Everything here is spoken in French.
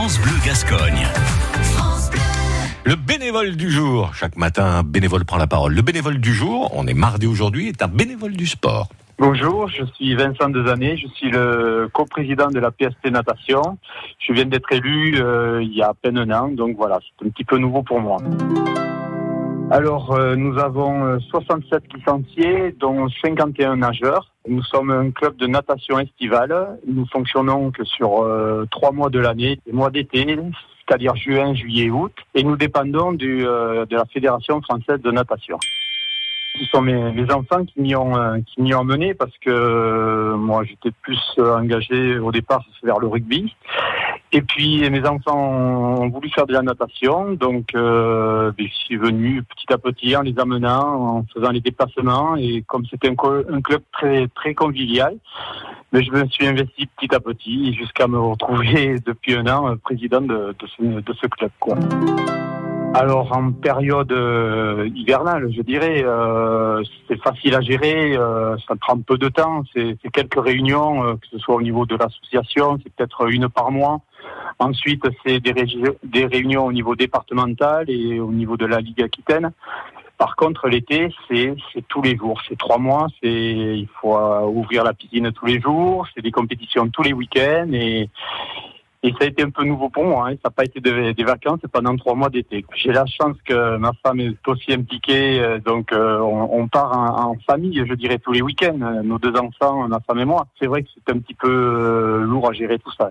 France Bleu Gascogne. Le bénévole du jour. Chaque matin, un bénévole prend la parole. Le bénévole du jour, on est mardi aujourd'hui, est un bénévole du sport. Bonjour, je suis Vincent Dezané, je suis le coprésident de la PST Natation. Je viens d'être élu euh, il y a à peine un an, donc voilà, c'est un petit peu nouveau pour moi. Alors, euh, nous avons euh, 67 licenciés, dont 51 nageurs. Nous sommes un club de natation estivale. Nous fonctionnons que sur euh, trois mois de l'année, les mois d'été, c'est-à-dire juin, juillet, août. Et nous dépendons du, euh, de la Fédération française de natation. Ce sont mes, enfants qui m'y ont, euh, qui m'y ont mené parce que euh, moi j'étais plus engagé au départ vers le rugby. Et puis mes enfants ont voulu faire de la natation, donc euh, ben, je suis venu petit à petit en les amenant, en faisant les déplacements. Et comme c'était un, club très très convivial, mais je me suis investi petit à petit jusqu'à me retrouver depuis un an président de, ce, de ce club. Quoi. Alors en période euh, hivernale, je dirais, euh, c'est facile à gérer, euh, ça prend peu de temps, c'est c'est quelques réunions, euh, que ce soit au niveau de l'association, c'est peut-être une par mois. Ensuite, c'est des, réunions au niveau départemental et au niveau de la Ligue Aquitaine. Par contre, l'été, c'est tous les jours, c'est trois mois, c'est il faut ouvrir la piscine tous les jours, c'est des compétitions tous les week-ends et ça a été un peu nouveau pour moi. Hein. Ça n'a pas été de- des vacances pendant trois mois d'été. J'ai la chance que ma femme est aussi impliquée, euh, donc euh, on, part en, famille, je dirais tous les week-ends. euh, Nos deux enfants, ma femme et moi. C'est vrai que c'est un petit peu lourd à gérer tout ça.